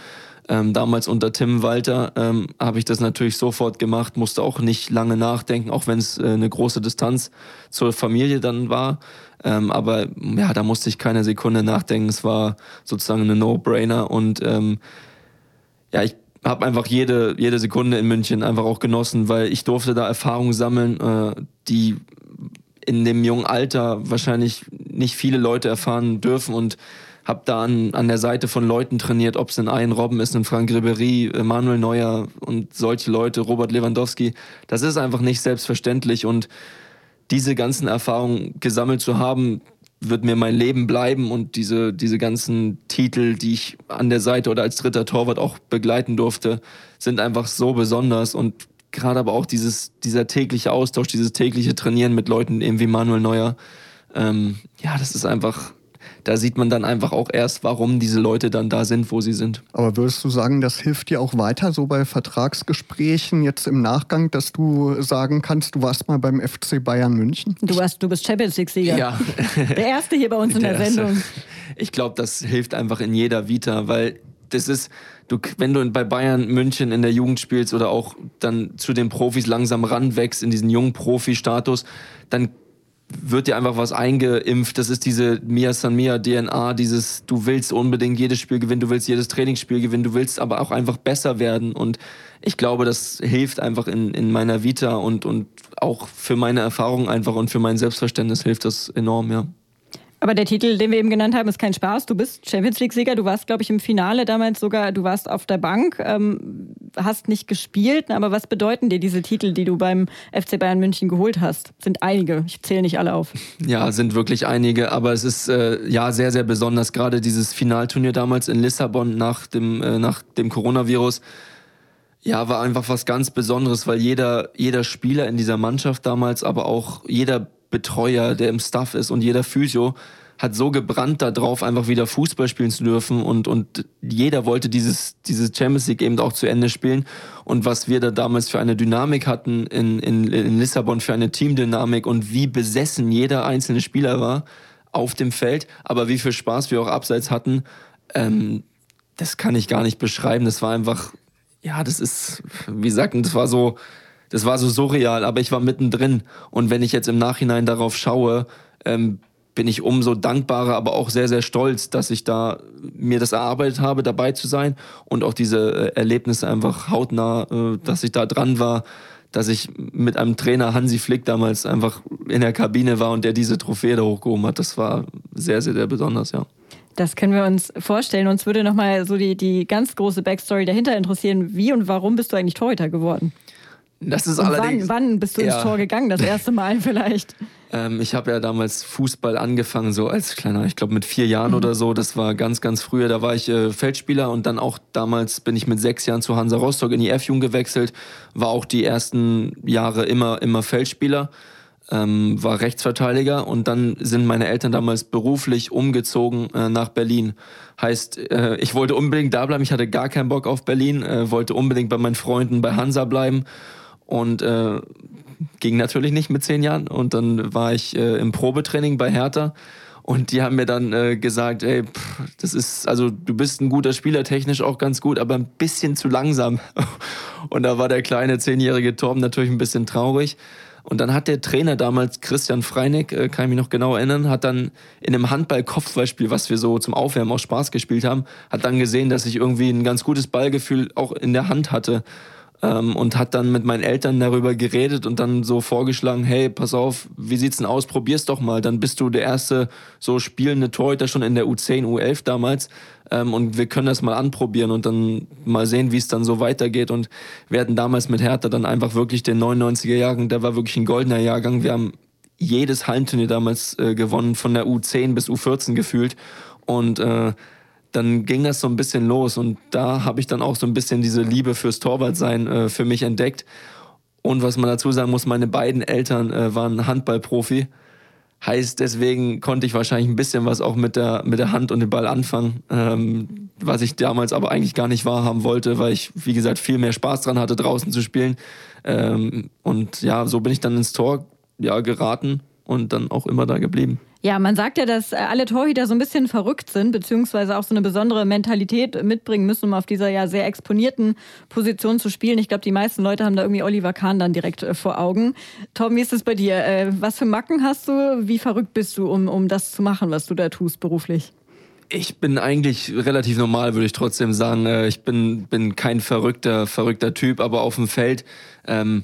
ähm, damals unter Tim Walter ähm, habe ich das natürlich sofort gemacht, musste auch nicht lange nachdenken, auch wenn es äh, eine große Distanz zur Familie dann war. Ähm, aber ja, da musste ich keine Sekunde nachdenken. Es war sozusagen eine No-Brainer und ähm, ja, ich habe einfach jede, jede Sekunde in München einfach auch genossen, weil ich durfte da Erfahrungen sammeln, äh, die in dem jungen Alter wahrscheinlich nicht viele Leute erfahren dürfen und habe da an, an der Seite von Leuten trainiert, ob es ein Ian Robben ist, ein Frank Ribery, Manuel Neuer und solche Leute, Robert Lewandowski. Das ist einfach nicht selbstverständlich und diese ganzen Erfahrungen gesammelt zu haben, wird mir mein Leben bleiben und diese, diese ganzen Titel, die ich an der Seite oder als dritter Torwart auch begleiten durfte, sind einfach so besonders und gerade aber auch dieses, dieser tägliche Austausch, dieses tägliche Trainieren mit Leuten eben wie Manuel Neuer, ähm, ja, das ist einfach da sieht man dann einfach auch erst, warum diese Leute dann da sind, wo sie sind. Aber würdest du sagen, das hilft dir auch weiter, so bei Vertragsgesprächen jetzt im Nachgang, dass du sagen kannst, du warst mal beim FC Bayern München? Du, warst, du bist Champions League-Sieger. Ja. [laughs] Der erste hier bei uns in der, [laughs] der Sendung. Ich glaube, das hilft einfach in jeder Vita, weil das ist, du, wenn du bei Bayern München in der Jugend spielst oder auch dann zu den Profis langsam ranwächst in diesen jungen Profi-Status, dann wird dir einfach was eingeimpft. Das ist diese Mia San Mia DNA, dieses, du willst unbedingt jedes Spiel gewinnen, du willst jedes Trainingsspiel gewinnen, du willst aber auch einfach besser werden. Und ich glaube, das hilft einfach in, in meiner Vita und, und auch für meine Erfahrung einfach und für mein Selbstverständnis hilft das enorm, ja. Aber der Titel, den wir eben genannt haben, ist kein Spaß. Du bist Champions League-Sieger. Du warst, glaube ich, im Finale damals sogar, du warst auf der Bank, ähm, hast nicht gespielt. Aber was bedeuten dir diese Titel, die du beim FC Bayern München geholt hast? Sind einige. Ich zähle nicht alle auf. Ja, sind wirklich einige. Aber es ist äh, ja sehr, sehr besonders. Gerade dieses Finalturnier damals in Lissabon nach dem, äh, nach dem Coronavirus. Ja, war einfach was ganz Besonderes, weil jeder, jeder Spieler in dieser Mannschaft damals, aber auch jeder Betreuer, der im Staff ist und jeder Physio hat so gebrannt darauf, einfach wieder Fußball spielen zu dürfen und, und jeder wollte dieses, dieses Champions League eben auch zu Ende spielen. Und was wir da damals für eine Dynamik hatten in, in, in Lissabon, für eine Teamdynamik und wie besessen jeder einzelne Spieler war auf dem Feld, aber wie viel Spaß wir auch abseits hatten, ähm, das kann ich gar nicht beschreiben. Das war einfach, ja, das ist, wie gesagt, das war so, das war so surreal, aber ich war mittendrin. Und wenn ich jetzt im Nachhinein darauf schaue, ähm, bin ich umso dankbarer, aber auch sehr, sehr stolz, dass ich da mir das erarbeitet habe, dabei zu sein und auch diese äh, Erlebnisse einfach hautnah, äh, dass ich da dran war, dass ich mit einem Trainer Hansi Flick damals einfach in der Kabine war und der diese Trophäe da hochgehoben hat. Das war sehr, sehr, sehr besonders, ja. Das können wir uns vorstellen. Uns würde nochmal so die, die ganz große Backstory dahinter interessieren. Wie und warum bist du eigentlich Torhüter geworden? Das ist allerdings. Wann, wann bist du ja. ins Tor gegangen? Das erste Mal [laughs] vielleicht? Ähm, ich habe ja damals Fußball angefangen, so als kleiner, ich glaube mit vier Jahren mhm. oder so. Das war ganz, ganz früher. Da war ich äh, Feldspieler und dann auch damals bin ich mit sechs Jahren zu Hansa Rostock in die F-Jugend gewechselt. War auch die ersten Jahre immer, immer Feldspieler. Ähm, war Rechtsverteidiger und dann sind meine Eltern damals beruflich umgezogen äh, nach Berlin. Heißt, äh, ich wollte unbedingt da bleiben, ich hatte gar keinen Bock auf Berlin, äh, wollte unbedingt bei meinen Freunden bei Hansa bleiben und äh, ging natürlich nicht mit zehn Jahren. Und dann war ich äh, im Probetraining bei Hertha. Und die haben mir dann äh, gesagt, ey, pff, das ist, also du bist ein guter Spieler, technisch auch ganz gut, aber ein bisschen zu langsam. [laughs] Und da war der kleine zehnjährige Torben natürlich ein bisschen traurig. Und dann hat der Trainer damals, Christian Freineck, äh, kann ich mich noch genau erinnern, hat dann in einem Handball-Kopfballspiel, was wir so zum Aufwärmen aus Spaß gespielt haben, hat dann gesehen, dass ich irgendwie ein ganz gutes Ballgefühl auch in der Hand hatte ähm, und hat dann mit meinen Eltern darüber geredet und dann so vorgeschlagen, hey, pass auf, wie sieht's denn aus, probier's doch mal, dann bist du der erste so spielende Torhüter schon in der U10, U11 damals. Ähm, und wir können das mal anprobieren und dann mal sehen, wie es dann so weitergeht. Und wir hatten damals mit Hertha dann einfach wirklich den 99er Jahrgang, der war wirklich ein goldener Jahrgang, wir haben jedes Hallenturnier damals äh, gewonnen, von der U10 bis U14 gefühlt. Und äh, dann ging das so ein bisschen los und da habe ich dann auch so ein bisschen diese Liebe fürs Torwartsein äh, für mich entdeckt. Und was man dazu sagen muss, meine beiden Eltern äh, waren Handballprofi. Heißt, deswegen konnte ich wahrscheinlich ein bisschen was auch mit der, mit der Hand und dem Ball anfangen, ähm, was ich damals aber eigentlich gar nicht wahrhaben wollte, weil ich, wie gesagt, viel mehr Spaß dran hatte, draußen zu spielen. Ähm, und ja, so bin ich dann ins Tor ja, geraten und dann auch immer da geblieben. Ja, man sagt ja, dass äh, alle Torhüter so ein bisschen verrückt sind, beziehungsweise auch so eine besondere Mentalität mitbringen müssen, um auf dieser ja sehr exponierten Position zu spielen. Ich glaube, die meisten Leute haben da irgendwie Oliver Kahn dann direkt äh, vor Augen. Tom, wie ist es bei dir? Äh, was für Macken hast du? Wie verrückt bist du, um, um das zu machen, was du da tust beruflich? Ich bin eigentlich relativ normal, würde ich trotzdem sagen. Ich bin, bin kein verrückter, verrückter Typ, aber auf dem Feld ähm,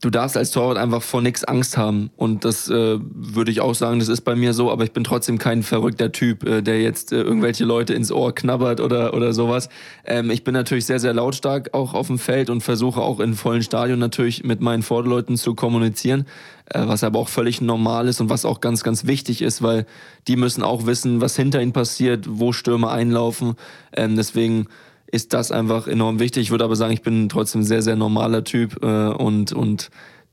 du darfst als Torwart einfach vor nichts Angst haben. Und das äh, würde ich auch sagen, das ist bei mir so, aber ich bin trotzdem kein verrückter Typ, äh, der jetzt äh, irgendwelche Leute ins Ohr knabbert oder, oder sowas. Ähm, ich bin natürlich sehr, sehr lautstark auch auf dem Feld und versuche auch in vollen Stadion natürlich mit meinen Vorderleuten zu kommunizieren, äh, was aber auch völlig normal ist und was auch ganz, ganz wichtig ist, weil die müssen auch wissen, was hinter ihnen passiert, wo Stürme einlaufen. Ähm, deswegen ist das einfach enorm wichtig. Ich würde aber sagen, ich bin trotzdem ein sehr, sehr normaler Typ äh, und, und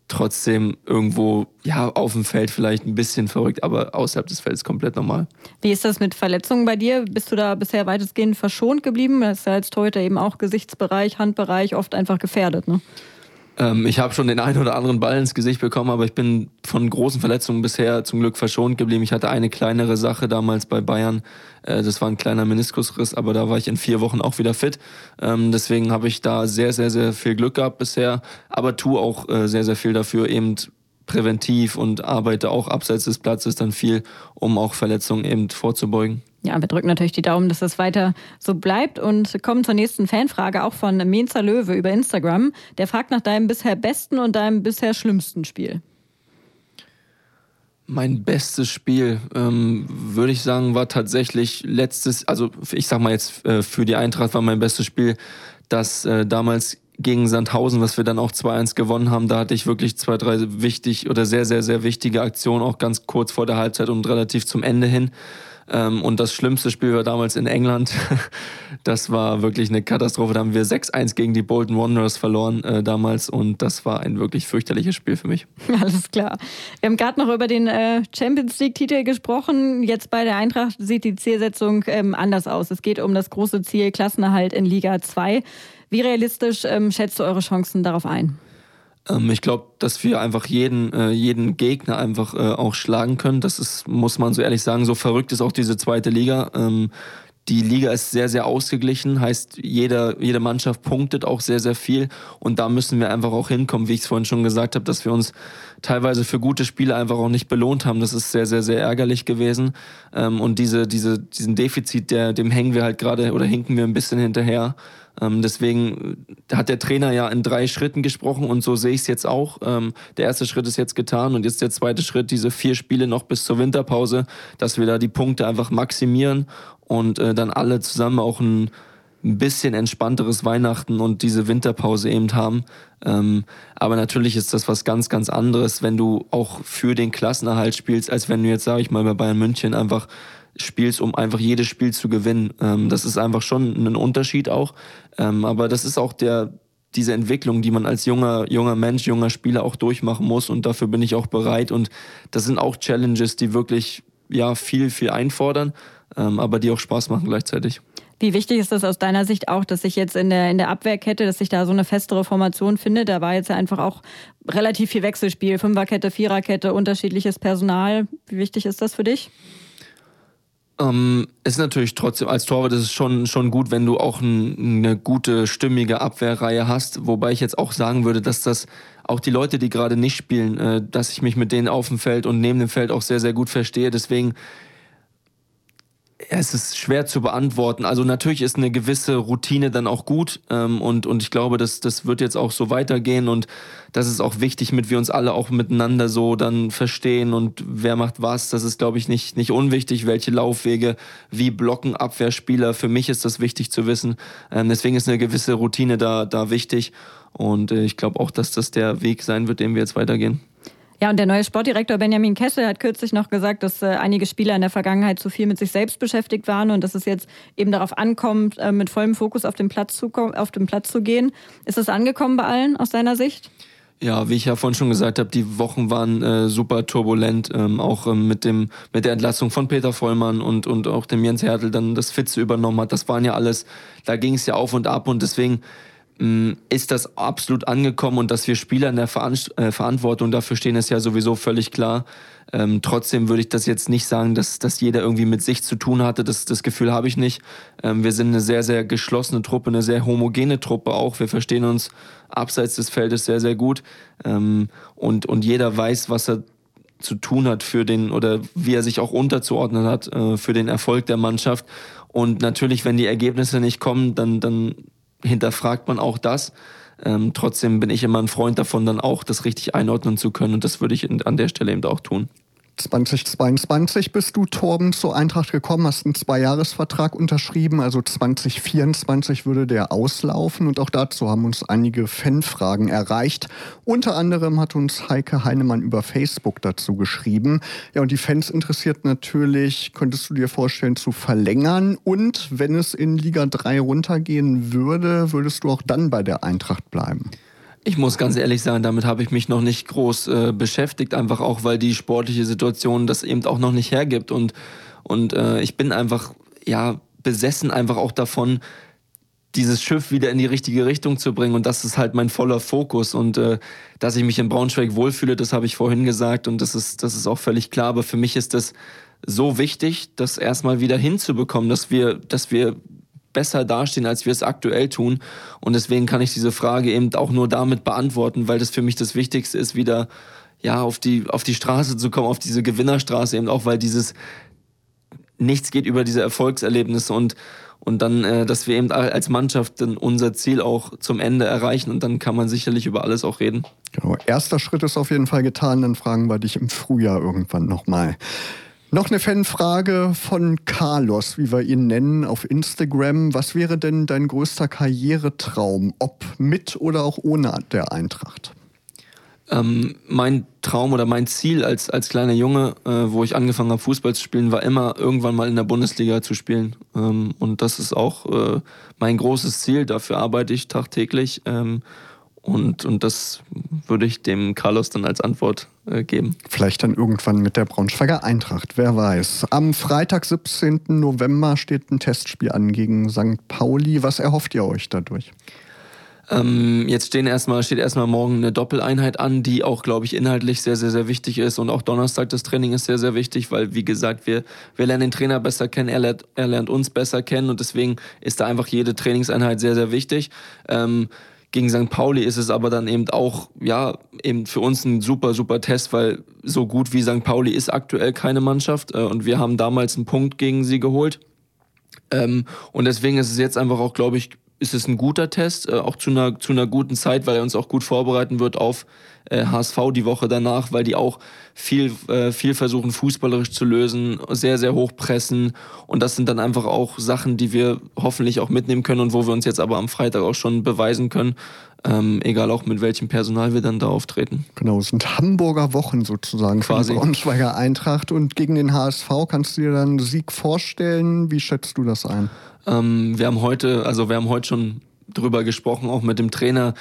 trotzdem irgendwo, ja, auf dem Feld vielleicht ein bisschen verrückt, aber außerhalb des Feldes komplett normal. Wie ist das mit Verletzungen bei dir? Bist du da bisher weitestgehend verschont geblieben? Das ist ja als Torhüter eben auch Gesichtsbereich, Handbereich oft einfach gefährdet, ne? Ähm, ich habe schon den einen oder anderen Ball ins Gesicht bekommen, aber ich bin von großen Verletzungen bisher zum Glück verschont geblieben. Ich hatte eine kleinere Sache damals bei Bayern. Äh, das war ein kleiner Meniskusriss, aber da war ich in vier Wochen auch wieder fit. Ähm, deswegen habe ich da sehr, sehr, sehr viel Glück gehabt bisher, aber tue auch äh, sehr, sehr viel dafür, eben präventiv und arbeite auch abseits des Platzes dann viel, um auch Verletzungen eben vorzubeugen. Ja, wir drücken natürlich die Daumen, dass das weiter so bleibt und kommen zur nächsten Fanfrage, auch von Menzer Löwe über Instagram. Der fragt nach deinem bisher besten und deinem bisher schlimmsten Spiel. Mein bestes Spiel, ähm, würde ich sagen, war tatsächlich letztes, also ich sag mal jetzt äh, für die Eintracht war mein bestes Spiel, das äh, damals gegen Sandhausen, was wir dann auch 2-1 gewonnen haben, da hatte ich wirklich zwei, drei wichtig oder sehr, sehr, sehr wichtige Aktionen, auch ganz kurz vor der Halbzeit und relativ zum Ende hin. Ähm, und das schlimmste Spiel war damals in England. [laughs] Das war wirklich eine Katastrophe. Da haben wir 6-1 gegen die Bolton Wanderers verloren äh, damals und das war ein wirklich fürchterliches Spiel für mich. [laughs] Alles klar. Wir haben gerade noch über den äh, Champions League-Titel gesprochen. Jetzt bei der Eintracht sieht die Zielsetzung ähm, anders aus. Es geht um das große Ziel Klassenerhalt in Liga 2. Wie realistisch ähm, schätzt du eure Chancen darauf ein? Ähm, ich glaube, dass wir einfach jeden, äh, jeden Gegner einfach äh, auch schlagen können. Das ist, muss man so ehrlich sagen, so verrückt ist auch diese zweite Liga. Ähm, die Liga ist sehr, sehr ausgeglichen, heißt, jeder, jede Mannschaft punktet auch sehr, sehr viel. Und da müssen wir einfach auch hinkommen, wie ich es vorhin schon gesagt habe, dass wir uns teilweise für gute Spiele einfach auch nicht belohnt haben. Das ist sehr, sehr, sehr ärgerlich gewesen. Ähm, und diese, diese, diesen Defizit, der, dem hängen wir halt gerade oder hinken wir ein bisschen hinterher. Ähm, deswegen hat der Trainer ja in drei Schritten gesprochen und so sehe ich es jetzt auch. Ähm, der erste Schritt ist jetzt getan und jetzt der zweite Schritt, diese vier Spiele noch bis zur Winterpause, dass wir da die Punkte einfach maximieren und äh, dann alle zusammen auch ein, ein bisschen entspannteres Weihnachten und diese Winterpause eben haben. Ähm, aber natürlich ist das was ganz, ganz anderes, wenn du auch für den Klassenerhalt spielst, als wenn du jetzt, sage ich mal, bei Bayern München einfach spielst, um einfach jedes Spiel zu gewinnen. Ähm, das ist einfach schon ein Unterschied auch. Ähm, aber das ist auch der, diese Entwicklung, die man als junger, junger Mensch, junger Spieler auch durchmachen muss. Und dafür bin ich auch bereit. Und das sind auch Challenges, die wirklich ja, viel, viel einfordern, ähm, aber die auch Spaß machen gleichzeitig. Wie wichtig ist das aus deiner Sicht auch, dass sich jetzt in der, in der Abwehrkette, dass sich da so eine festere Formation findet? Da war jetzt ja einfach auch relativ viel Wechselspiel, Fünferkette, Viererkette, unterschiedliches Personal. Wie wichtig ist das für dich? Ähm, ist natürlich trotzdem, als Torwart ist es schon, schon gut, wenn du auch ein, eine gute, stimmige Abwehrreihe hast. Wobei ich jetzt auch sagen würde, dass das auch die Leute, die gerade nicht spielen, äh, dass ich mich mit denen auf dem Feld und neben dem Feld auch sehr, sehr gut verstehe. Deswegen es ist schwer zu beantworten. Also natürlich ist eine gewisse Routine dann auch gut ähm, und, und ich glaube, dass das wird jetzt auch so weitergehen und das ist auch wichtig, mit wir uns alle auch miteinander so dann verstehen und wer macht was. Das ist, glaube ich, nicht, nicht unwichtig, welche Laufwege, wie blocken Abwehrspieler. Für mich ist das wichtig zu wissen. Ähm, deswegen ist eine gewisse Routine da, da wichtig und äh, ich glaube auch, dass das der Weg sein wird, den wir jetzt weitergehen. Ja, und der neue Sportdirektor Benjamin Kessel hat kürzlich noch gesagt, dass äh, einige Spieler in der Vergangenheit zu viel mit sich selbst beschäftigt waren und dass es jetzt eben darauf ankommt, äh, mit vollem Fokus auf den, Platz zu, auf den Platz zu gehen. Ist das angekommen bei allen aus deiner Sicht? Ja, wie ich ja vorhin schon gesagt habe, die Wochen waren äh, super turbulent, ähm, auch ähm, mit dem mit der Entlassung von Peter Vollmann und und auch dem Jens Hertel dann das Fitze übernommen hat. Das waren ja alles, da ging es ja auf und ab und deswegen ist das absolut angekommen und dass wir Spieler in der äh, Verantwortung dafür stehen, ist ja sowieso völlig klar. Ähm, trotzdem würde ich das jetzt nicht sagen, dass, dass jeder irgendwie mit sich zu tun hatte. Das, das Gefühl habe ich nicht. Ähm, wir sind eine sehr, sehr geschlossene Truppe, eine sehr homogene Truppe auch. Wir verstehen uns abseits des Feldes sehr, sehr gut. Ähm, und, und jeder weiß, was er zu tun hat für den oder wie er sich auch unterzuordnen hat äh, für den Erfolg der Mannschaft. Und natürlich, wenn die Ergebnisse nicht kommen, dann, dann hinterfragt man auch das. Ähm, trotzdem bin ich immer ein Freund davon, dann auch das richtig einordnen zu können und das würde ich an der Stelle eben auch tun. 2022 bist du, Torben, zur Eintracht gekommen, hast einen Zweijahresvertrag unterschrieben, also 2024 würde der auslaufen und auch dazu haben uns einige Fanfragen erreicht. Unter anderem hat uns Heike Heinemann über Facebook dazu geschrieben. Ja, und die Fans interessiert natürlich, könntest du dir vorstellen, zu verlängern und wenn es in Liga 3 runtergehen würde, würdest du auch dann bei der Eintracht bleiben? Ich muss ganz ehrlich sagen, damit habe ich mich noch nicht groß äh, beschäftigt, einfach auch, weil die sportliche Situation das eben auch noch nicht hergibt. Und, und äh, ich bin einfach, ja, besessen einfach auch davon, dieses Schiff wieder in die richtige Richtung zu bringen. Und das ist halt mein voller Fokus. Und äh, dass ich mich in Braunschweig wohlfühle, das habe ich vorhin gesagt. Und das ist, das ist auch völlig klar. Aber für mich ist das so wichtig, das erstmal wieder hinzubekommen, dass wir, dass wir besser dastehen, als wir es aktuell tun. Und deswegen kann ich diese Frage eben auch nur damit beantworten, weil das für mich das Wichtigste ist, wieder ja, auf die, auf die Straße zu kommen, auf diese Gewinnerstraße eben auch, weil dieses nichts geht über diese Erfolgserlebnisse und, und dann, äh, dass wir eben als Mannschaft dann unser Ziel auch zum Ende erreichen und dann kann man sicherlich über alles auch reden. Genau, erster Schritt ist auf jeden Fall getan, dann fragen wir dich im Frühjahr irgendwann nochmal. Noch eine Fanfrage von Carlos, wie wir ihn nennen, auf Instagram. Was wäre denn dein größter Karrieretraum, ob mit oder auch ohne der Eintracht? Ähm, mein Traum oder mein Ziel als, als kleiner Junge, äh, wo ich angefangen habe, Fußball zu spielen, war immer, irgendwann mal in der Bundesliga zu spielen. Ähm, und das ist auch äh, mein großes Ziel. Dafür arbeite ich tagtäglich. Ähm, und, und das würde ich dem Carlos dann als Antwort geben. Vielleicht dann irgendwann mit der Braunschweiger Eintracht, wer weiß. Am Freitag, 17. November, steht ein Testspiel an gegen St. Pauli. Was erhofft ihr euch dadurch? Ähm, jetzt stehen erstmal, steht erstmal morgen eine Doppeleinheit an, die auch, glaube ich, inhaltlich sehr, sehr, sehr wichtig ist. Und auch Donnerstag das Training ist sehr, sehr wichtig, weil, wie gesagt, wir, wir lernen den Trainer besser kennen, er lernt, er lernt uns besser kennen und deswegen ist da einfach jede Trainingseinheit sehr, sehr wichtig. Ähm, gegen St. Pauli ist es aber dann eben auch, ja, eben für uns ein super, super Test, weil so gut wie St. Pauli ist aktuell keine Mannschaft äh, und wir haben damals einen Punkt gegen sie geholt. Ähm, und deswegen ist es jetzt einfach auch, glaube ich, ist es ein guter Test, äh, auch zu einer, zu einer guten Zeit, weil er uns auch gut vorbereiten wird auf äh, HSV die Woche danach, weil die auch viel, äh, viel versuchen, fußballerisch zu lösen, sehr, sehr hoch pressen. Und das sind dann einfach auch Sachen, die wir hoffentlich auch mitnehmen können und wo wir uns jetzt aber am Freitag auch schon beweisen können, ähm, egal auch mit welchem Personal wir dann da auftreten. Genau, es sind Hamburger Wochen sozusagen Quasi. für die Braunschweiger Eintracht. Und gegen den HSV kannst du dir dann Sieg vorstellen. Wie schätzt du das ein? Ähm, wir haben heute, also wir haben heute schon drüber gesprochen, auch mit dem Trainer.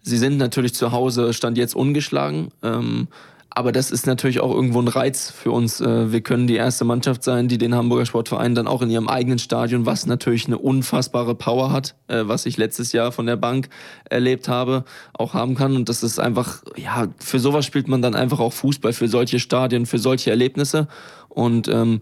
Sie sind natürlich zu Hause, stand jetzt ungeschlagen. Ähm, aber das ist natürlich auch irgendwo ein Reiz für uns. Äh, wir können die erste Mannschaft sein, die den Hamburger Sportverein dann auch in ihrem eigenen Stadion, was natürlich eine unfassbare Power hat, äh, was ich letztes Jahr von der Bank erlebt habe, auch haben kann. Und das ist einfach, ja, für sowas spielt man dann einfach auch Fußball, für solche Stadien, für solche Erlebnisse. Und ähm,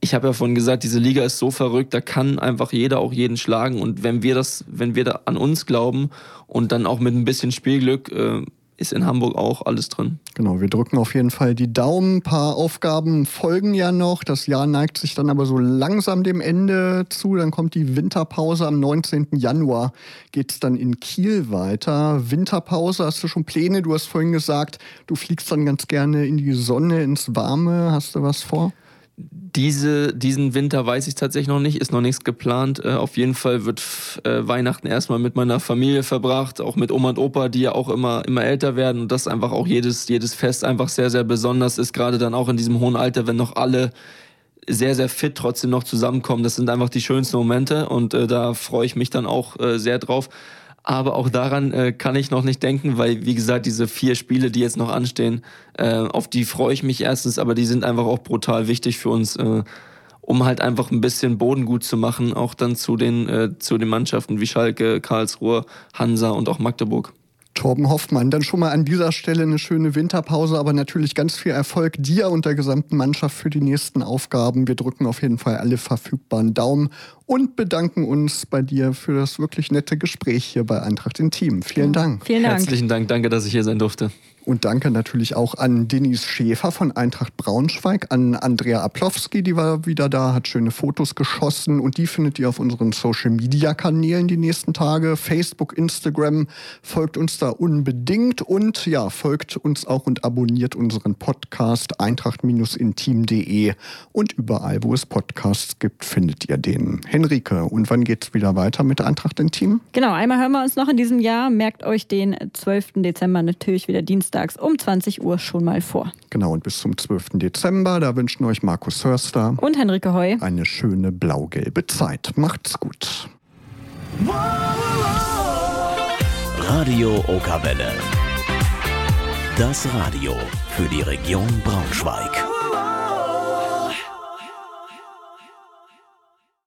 ich habe ja vorhin gesagt, diese Liga ist so verrückt, da kann einfach jeder auch jeden schlagen. Und wenn wir das, wenn wir da an uns glauben und dann auch mit ein bisschen Spielglück, äh, ist in Hamburg auch alles drin. Genau, wir drücken auf jeden Fall die Daumen. Ein paar Aufgaben folgen ja noch. Das Jahr neigt sich dann aber so langsam dem Ende zu. Dann kommt die Winterpause. Am 19. Januar geht es dann in Kiel weiter. Winterpause, hast du schon Pläne? Du hast vorhin gesagt, du fliegst dann ganz gerne in die Sonne, ins Warme. Hast du was vor? Diese, diesen Winter weiß ich tatsächlich noch nicht, ist noch nichts geplant. Äh, auf jeden Fall wird äh, Weihnachten erstmal mit meiner Familie verbracht, auch mit Oma und Opa, die ja auch immer, immer älter werden und das einfach auch jedes, jedes Fest einfach sehr, sehr besonders ist, gerade dann auch in diesem hohen Alter, wenn noch alle sehr, sehr fit trotzdem noch zusammenkommen. Das sind einfach die schönsten Momente und äh, da freue ich mich dann auch äh, sehr drauf. Aber auch daran äh, kann ich noch nicht denken, weil, wie gesagt, diese vier Spiele, die jetzt noch anstehen, äh, auf die freue ich mich erstens, aber die sind einfach auch brutal wichtig für uns, äh, um halt einfach ein bisschen Boden gut zu machen, auch dann zu den, äh, zu den Mannschaften wie Schalke, Karlsruhe, Hansa und auch Magdeburg. Torben Hoffmann. Dann schon mal an dieser Stelle eine schöne Winterpause, aber natürlich ganz viel Erfolg dir und der gesamten Mannschaft für die nächsten Aufgaben. Wir drücken auf jeden Fall alle verfügbaren Daumen und bedanken uns bei dir für das wirklich nette Gespräch hier bei Eintracht Team. Vielen Dank. Vielen Dank. Herzlichen Dank. Danke, dass ich hier sein durfte. Und danke natürlich auch an Denise Schäfer von Eintracht Braunschweig, an Andrea Aplowski, die war wieder da, hat schöne Fotos geschossen und die findet ihr auf unseren Social-Media-Kanälen die nächsten Tage. Facebook, Instagram, folgt uns da unbedingt und ja, folgt uns auch und abonniert unseren Podcast eintracht-intim.de und überall, wo es Podcasts gibt, findet ihr den. Henrike, und wann geht's wieder weiter mit Eintracht Intim? Genau, einmal hören wir uns noch in diesem Jahr. Merkt euch den 12. Dezember natürlich wieder dienstags um 20 Uhr schon mal vor. Genau, und bis zum 12. Dezember, da wünschen euch Markus Hörster und Henrike Heu eine schöne blau-gelbe Zeit. Macht's gut. Radio Okawelle. Das Radio für die Region Braunschweig.